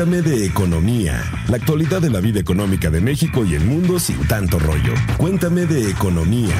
Cuéntame de economía, la actualidad de la vida económica de México y el mundo sin tanto rollo. Cuéntame de economía.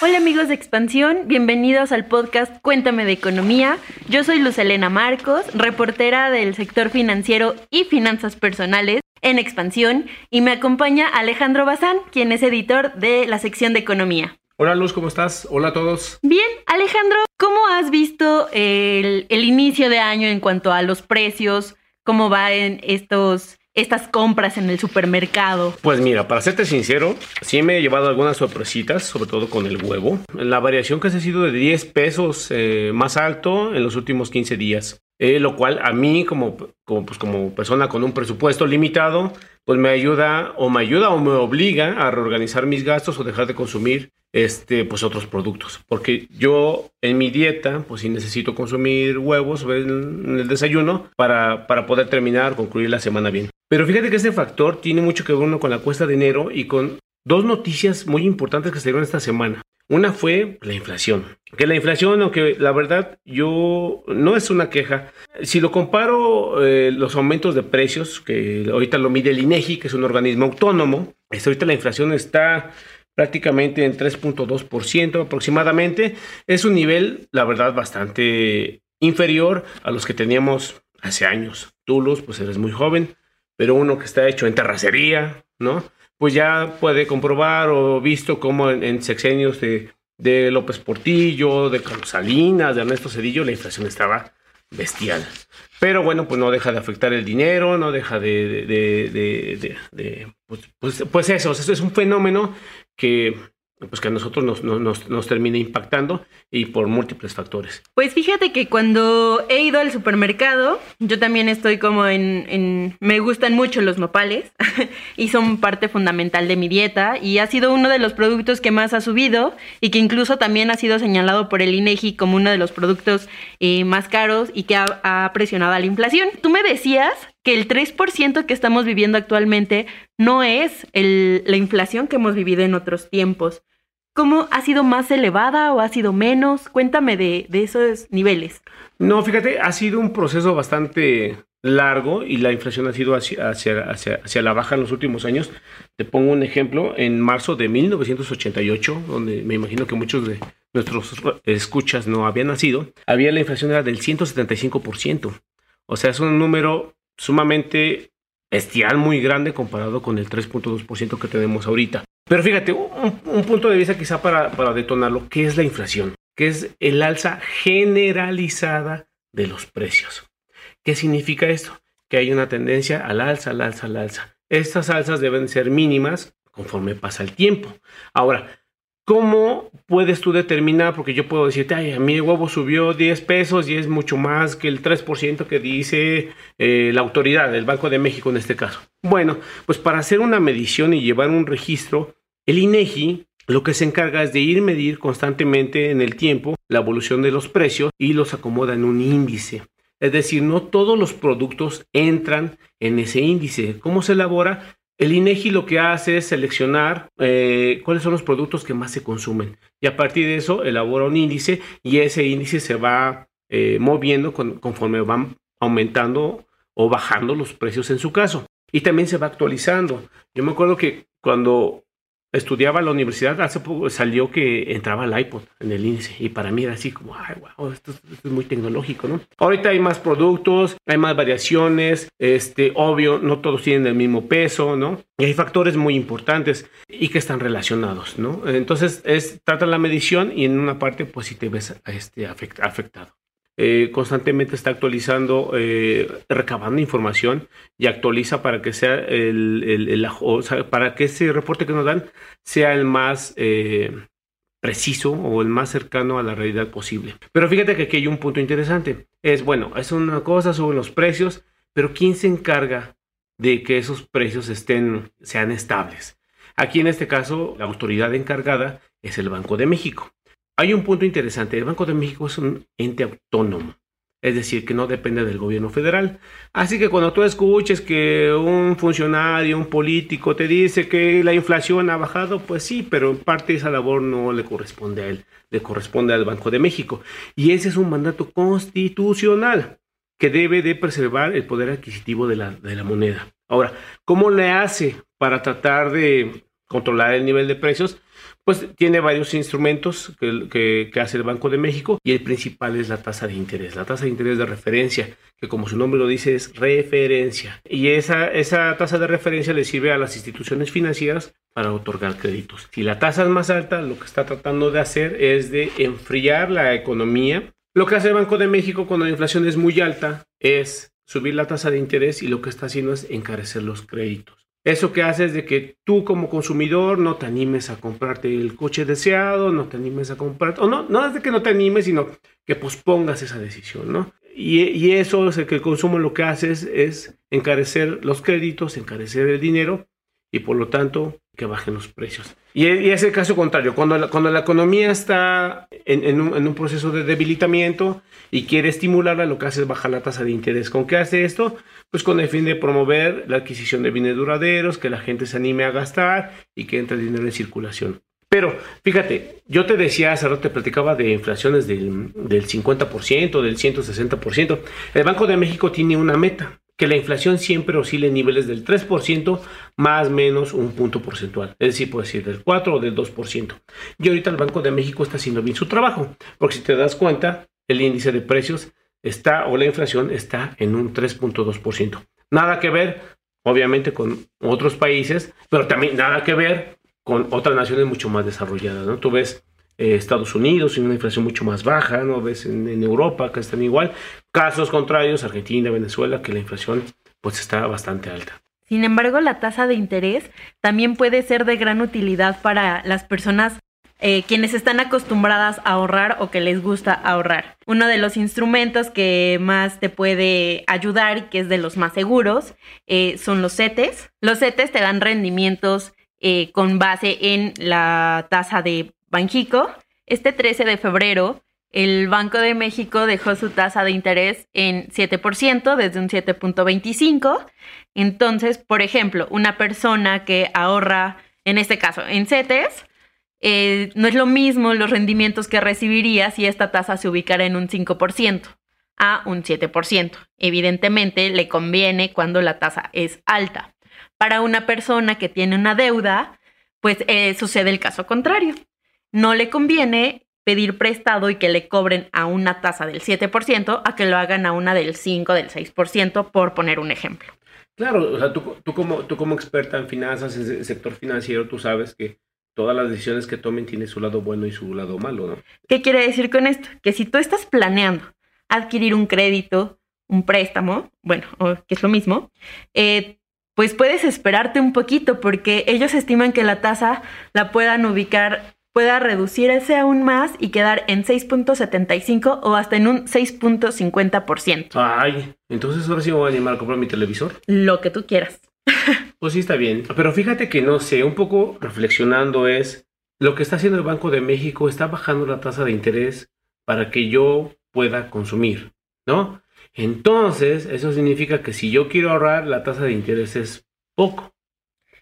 Hola amigos de Expansión, bienvenidos al podcast Cuéntame de Economía. Yo soy Luz Elena Marcos, reportera del sector financiero y finanzas personales en Expansión y me acompaña Alejandro Bazán, quien es editor de la sección de Economía. Hola Luz, ¿cómo estás? Hola a todos. Bien, Alejandro, ¿cómo has visto el, el inicio de año en cuanto a los precios? ¿Cómo va en estos estas compras en el supermercado? Pues mira, para serte sincero, sí me he llevado algunas sorpresitas, sobre todo con el huevo. La variación que ha sido de 10 pesos eh, más alto en los últimos 15 días. Eh, lo cual a mí como, como, pues como persona con un presupuesto limitado, pues me ayuda o me ayuda o me obliga a reorganizar mis gastos o dejar de consumir este, pues otros productos. Porque yo en mi dieta, pues sí necesito consumir huevos en el desayuno para, para poder terminar, concluir la semana bien. Pero fíjate que este factor tiene mucho que ver con la cuesta de enero y con dos noticias muy importantes que se dieron esta semana. Una fue la inflación. Que la inflación, aunque la verdad yo no es una queja, si lo comparo eh, los aumentos de precios, que ahorita lo mide el INEGI, que es un organismo autónomo, este, ahorita la inflación está prácticamente en 3.2% aproximadamente. Es un nivel, la verdad, bastante inferior a los que teníamos hace años. Tú, pues eres muy joven, pero uno que está hecho en terracería, ¿no? pues ya puede comprobar o visto cómo en, sexenios de, de, López Portillo, de Carlos Salinas, de Ernesto Cedillo, la inflación estaba bestial. Pero bueno, pues no deja de afectar el dinero, no deja de... de, de pues, pues, pues, eso, eso es un fenómeno que pues que a nosotros nos, nos, nos, termina impactando y por múltiples factores. Pues fíjate que cuando he ido al supermercado, yo también estoy como en, en me gustan mucho los nopales y son parte fundamental de mi dieta y ha sido uno de los productos que más ha subido y que incluso también ha sido señalado por el INEGI como uno de los productos eh, más caros y que ha, ha presionado a la inflación. Tú me decías que el 3% que estamos viviendo actualmente no es la inflación que hemos vivido en otros tiempos. ¿Cómo ha sido más elevada o ha sido menos? Cuéntame de, esos niveles. No, fíjate, ha sido un proceso bastante largo y la inflación ha sido hacia, hacia, la baja en los últimos años. Te pongo un ejemplo, en marzo de 1988, donde me imagino que muchos de nuestros escuchas no habían nacido, había la inflación era del 175%. O sea, es un número sumamente bestial, muy grande comparado con el 3.2% que tenemos ahorita. Pero fíjate, un, punto de vista quizá para, para detonarlo, ¿qué es la inflación? ¿Qué es el alza generalizada de los precios? ¿Qué significa esto? Que hay una tendencia al alza, al alza, al alza. Estas alzas deben ser mínimas conforme pasa el tiempo. Ahora, ¿Cómo puedes tú determinar? Porque yo puedo decirte, ay, a mí el huevo subió 10 pesos y es mucho más que el 3% que dice eh, la autoridad, el Banco de México en este caso. Bueno, pues para hacer una medición y llevar un registro, el INEGI lo que se encarga es de ir medir constantemente en el tiempo la evolución de los precios y los acomoda en un índice. Es decir, no todos los productos entran en ese índice. ¿Cómo se elabora? El INEGI lo que hace es seleccionar eh, cuáles son los productos que más se consumen y a partir de eso elabora un índice y ese índice se va eh, moviendo conforme van aumentando o bajando los precios en su caso y también se va actualizando. Yo me acuerdo que cuando estudiaba en la universidad, hace poco salió que entraba el iPod en el índice y para mí era así como, ay, wow, esto, es muy tecnológico, ¿no? Ahorita hay más productos, hay más variaciones, este, obvio, no todos tienen el mismo peso, ¿no? Y hay factores muy importantes y que están relacionados, ¿no? Entonces, es, trata la medición y en una parte, pues, si te ves este, afectado. Eh, constantemente está actualizando, eh, recabando información y actualiza para que sea el, para que ese reporte que nos dan sea el más eh, preciso o el más cercano a la realidad posible. Pero fíjate que aquí hay un punto interesante. Es bueno, es una cosa sobre los precios, pero ¿quién se encarga de que esos precios estén, sean estables? Aquí en este caso, la autoridad encargada es el Banco de México. Hay un punto interesante. El Banco de México es un ente autónomo. Es decir, que no depende del gobierno federal. Así que cuando tú escuches que un funcionario, un político te dice que la inflación ha bajado, pues sí, pero en parte esa labor no le corresponde a él, le corresponde al Banco de México. Y ese es un mandato constitucional. que debe de preservar el poder adquisitivo de la, de la moneda. Ahora, ¿cómo le hace para tratar de controlar el nivel de precios? Pues tiene varios instrumentos que, hace el Banco de México y el principal es la tasa de interés, la tasa de interés de referencia, que como su nombre lo dice es referencia. Y esa, esa tasa de referencia le sirve a las instituciones financieras para otorgar créditos. Si la tasa es más alta, lo que está tratando de hacer es de enfriar la economía. Lo que hace el Banco de México cuando la inflación es muy alta es subir la tasa de interés y lo que está haciendo es encarecer los créditos. Eso que hace es de que tú como consumidor no te animes a comprarte el coche deseado, no te animes a comprar, o no, no es de que no te animes, sino que pospongas esa decisión, ¿no? Y, y eso es el que el consumo lo que hace es encarecer los créditos, encarecer el dinero y por lo tanto que bajen los precios. Y, es el caso contrario, cuando la, cuando la economía está en, un, proceso de debilitamiento y quiere estimularla, lo que hace es bajar la tasa de interés. ¿Con qué hace esto? Pues con el fin de promover la adquisición de bienes duraderos, que la gente se anime a gastar y que entre dinero en circulación. Pero fíjate, yo te decía hace rato, te platicaba de inflaciones del, del 50%, del 160%. El Banco de México tiene una meta que la inflación siempre oscile en niveles del 3% más menos un punto porcentual. Es decir, puede ser del 4 o del 2%. Y ahorita el Banco de México está haciendo bien su trabajo, porque si te das cuenta, el índice de precios está o la inflación está en un 3.2%. Nada que ver, obviamente, con otros países, pero también nada que ver con otras naciones mucho más desarrolladas. ¿no? Tú ves eh, Estados Unidos, una inflación mucho más baja, ¿no? Ves en, Europa que están igual. Casos contrarios, Argentina, Venezuela, que la inflación pues está bastante alta. Sin embargo, la tasa de interés también puede ser de gran utilidad para las personas eh, quienes están acostumbradas a ahorrar o que les gusta ahorrar. Uno de los instrumentos que más te puede ayudar y que es de los más seguros eh, son los CETES. Los CETES te dan rendimientos con base en la tasa de Banjico, este 13 de febrero, el Banco de México dejó su tasa de interés en 7% desde un 7.25. Entonces, por ejemplo, una persona que ahorra, en este caso, en CETES, eh, no es lo mismo los rendimientos que recibiría si esta tasa se ubicara en un 5% a un 7%. Evidentemente, le conviene cuando la tasa es alta. Para una persona que tiene una deuda, pues eh, sucede el caso contrario no le conviene pedir prestado y que le cobren a una tasa del 7% a que lo hagan a una del 5, del 6%, por poner un ejemplo. Claro, o sea, tú, como, tú como experta en finanzas, en el sector financiero, tú sabes que todas las decisiones que tomen tienen su lado bueno y su lado malo, ¿no? ¿Qué quiere decir con esto? Que si tú estás planeando adquirir un crédito, un préstamo, bueno, que es lo mismo, eh, pues puedes esperarte un poquito porque ellos estiman que la tasa la puedan ubicar pueda reducirse aún más y quedar en 6.75 o hasta en un 6.50%. Ay, entonces ahora sí me voy a animar a comprar mi televisor. Lo que tú quieras. pues sí, está bien. Pero fíjate que no sé, un poco reflexionando es, lo que está haciendo el Banco de México está bajando la tasa de interés para que yo pueda consumir, ¿no? Entonces, eso significa que si yo quiero ahorrar, la tasa de interés es poco.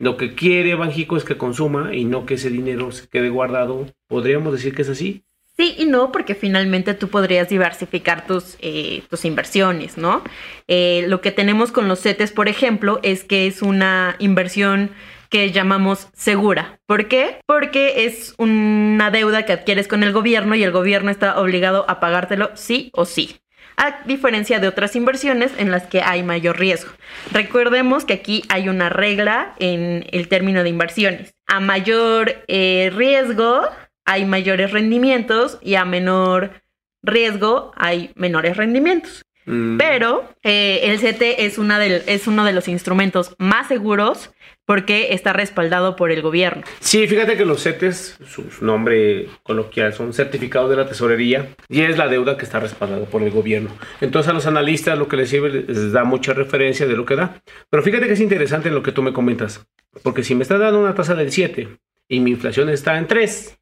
Lo que quiere Banjico es que consuma y no que ese dinero se quede guardado. ¿Podríamos decir que es así? Sí y no, porque finalmente tú podrías diversificar tus, eh, tus inversiones, ¿no? Eh, lo que tenemos con los CETES, por ejemplo, es que es una inversión que llamamos segura. ¿Por qué? Porque es una deuda que adquieres con el gobierno y el gobierno está obligado a pagártelo sí o sí a diferencia de otras inversiones en las que hay mayor riesgo. Recordemos que aquí hay una regla en el término de inversiones. A mayor eh, riesgo hay mayores rendimientos y a menor riesgo hay menores rendimientos. Mm. Pero eh, el CT es, una es uno de los instrumentos más seguros porque está respaldado por el gobierno. Sí, fíjate que los CETES, su nombre coloquial, son certificados de la tesorería y es la deuda que está respaldada por el gobierno. Entonces a los analistas lo que les sirve les da mucha referencia de lo que da. Pero fíjate que es interesante lo que tú me comentas, porque si me está dando una tasa del 7 y mi inflación está en 3,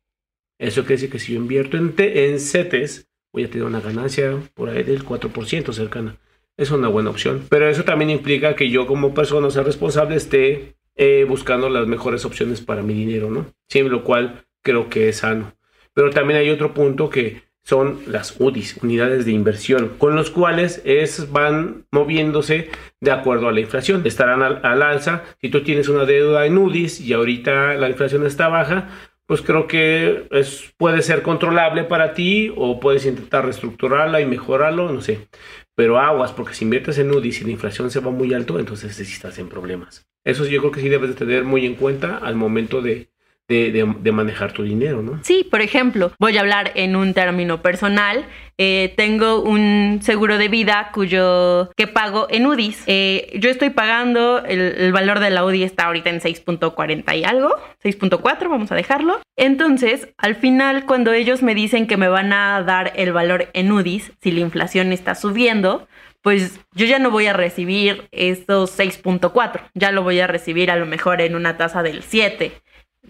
eso quiere decir que si yo invierto en, en CETES, voy a tener una ganancia por ahí del 4% cercana. Es una buena opción. Pero eso también implica que yo como persona sea responsable esté eh, buscando las mejores opciones para mi dinero, ¿no? Sí, lo cual creo que es sano. Pero también hay otro punto que son las UDIs, unidades de inversión, con los cuales es, van moviéndose de acuerdo a la inflación. Estarán al, al, alza. Si tú tienes una deuda en UDIs y ahorita la inflación está baja, pues creo que es, puede ser controlable para ti o puedes intentar reestructurarla y mejorarlo, no sé. Pero aguas, porque si inviertes en UDIs y la inflación se va muy alto, entonces sí estás en problemas. Eso yo creo que sí debes de tener muy en cuenta al momento de, de, manejar tu dinero, ¿no? Sí, por ejemplo, voy a hablar en un término personal. Eh, tengo un seguro de vida cuyo que pago en UDIs. Eh, yo estoy pagando, el, el, valor de la UDI está ahorita en 6.40 y algo, 6.4, vamos a dejarlo. Entonces, al final, cuando ellos me dicen que me van a dar el valor en UDIs, si la inflación está subiendo, pues yo ya no voy a recibir estos 6.4, ya lo voy a recibir a lo mejor en una tasa del 7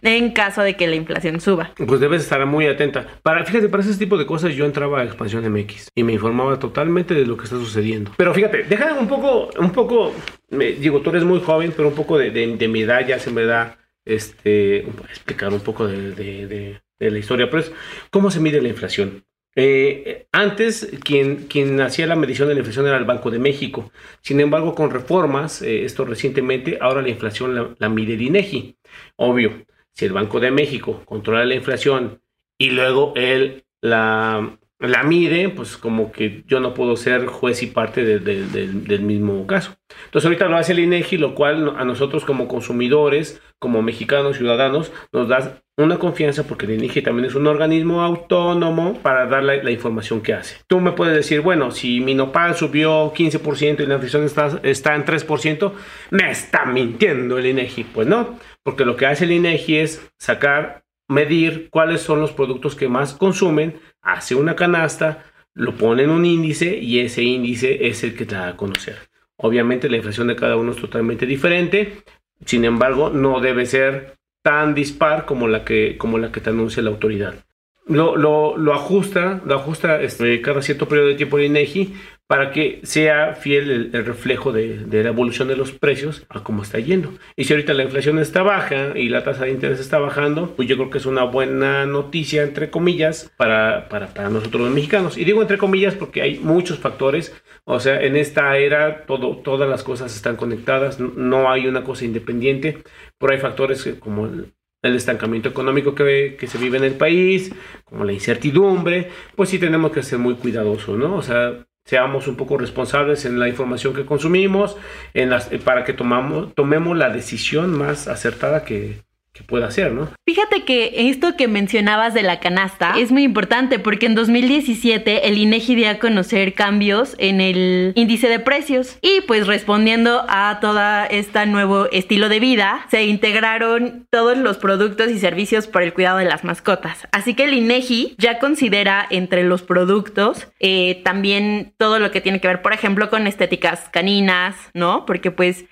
en caso de que la inflación suba. Pues debes estar muy atenta. Para, fíjate, para ese tipo de cosas yo entraba a Expansión MX y me informaba totalmente de lo que está sucediendo. Pero fíjate, déjame un poco, un poco, me, digo, tú eres muy joven, pero un poco de, de, de mi edad ya se me da, este, explicar un poco de, de la historia. Pues, ¿cómo se mide la inflación? Eh, antes, quien, quien hacía la medición de la inflación era el Banco de México. Sin embargo, con reformas, eh, esto recientemente, ahora la inflación la, la mide el INEGI. Obvio, si el Banco de México controla la inflación y luego él la, la mide, pues como que yo no puedo ser juez y parte de, de, de, del mismo caso. Entonces ahorita lo hace el INEGI, lo cual a nosotros como consumidores, como mexicanos, ciudadanos, nos da una confianza porque el INEGI también es un organismo autónomo para dar la, la, información que hace. Tú me puedes decir, bueno, si mi nopal subió 15% y la inflación está, está en 3%, me está mintiendo el INEGI. Pues no, porque lo que hace el INEGI es sacar, medir cuáles son los productos que más consumen, hace una canasta, lo pone en un índice y ese índice es el que te da a conocer. Obviamente la inflación de cada uno es totalmente diferente, sin embargo no debe ser tan dispar como la que, como la que te anuncia la autoridad. Lo, lo, lo ajusta, lo ajusta este, cada cierto periodo de tiempo el INEGI para que sea fiel el, el reflejo de, de, la evolución de los precios a cómo está yendo. Y si ahorita la inflación está baja y la tasa de interés está bajando, pues yo creo que es una buena noticia, entre comillas, para, para, para nosotros los mexicanos. Y digo entre comillas porque hay muchos factores. O sea, en esta era todo, todas las cosas están conectadas, no hay una cosa independiente, pero hay factores como el, el estancamiento económico que, que, se vive en el país, como la incertidumbre, pues sí tenemos que ser muy cuidadosos, ¿no? O sea, seamos un poco responsables en la información que consumimos, en las, para que tomamos, tomemos la decisión más acertada que, que pueda hacer, ¿no? Fíjate que esto que mencionabas de la canasta es muy importante porque en 2017 el INEGI dio a conocer cambios en el índice de precios y pues respondiendo a todo este nuevo estilo de vida se integraron todos los productos y servicios para el cuidado de las mascotas. Así que el INEGI ya considera entre los productos eh, también todo lo que tiene que ver, por ejemplo, con estéticas caninas, ¿no? Porque pues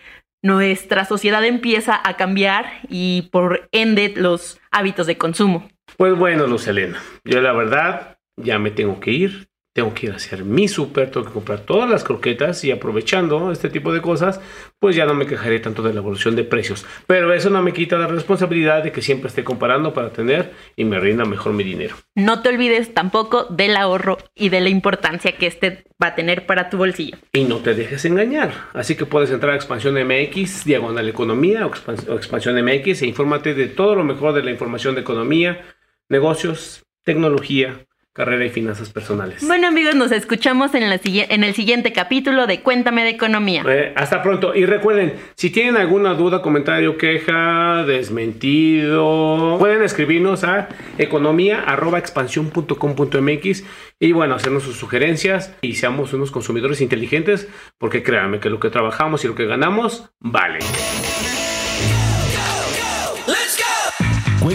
nuestra sociedad empieza a cambiar y por ende los hábitos de consumo. Pues bueno, Luz Elena, yo la verdad ya me tengo que ir, tengo que ir a hacer mi súper, tengo que comprar todas las croquetas y aprovechando este tipo de cosas, pues ya no me quejaré tanto de la evolución de precios. Pero eso no me quita la responsabilidad de que siempre esté comparando para tener y me rinda mejor mi dinero. No te olvides tampoco del ahorro y de la importancia que este va a tener para tu bolsillo. Y no te dejes engañar. Así que puedes entrar a Expansión MX, Diagonal Economía o Expansión MX e infórmate de todo lo mejor de la información de economía, negocios, tecnología carrera y finanzas personales. Bueno amigos, nos escuchamos en, la, en el siguiente capítulo de Cuéntame de Economía. Eh, hasta pronto. Y recuerden, si tienen alguna duda, comentario, queja, desmentido, pueden escribirnos a economía.expansión.com.mx y bueno, hacernos sus sugerencias y seamos unos consumidores inteligentes porque créanme que lo que trabajamos y lo que ganamos vale.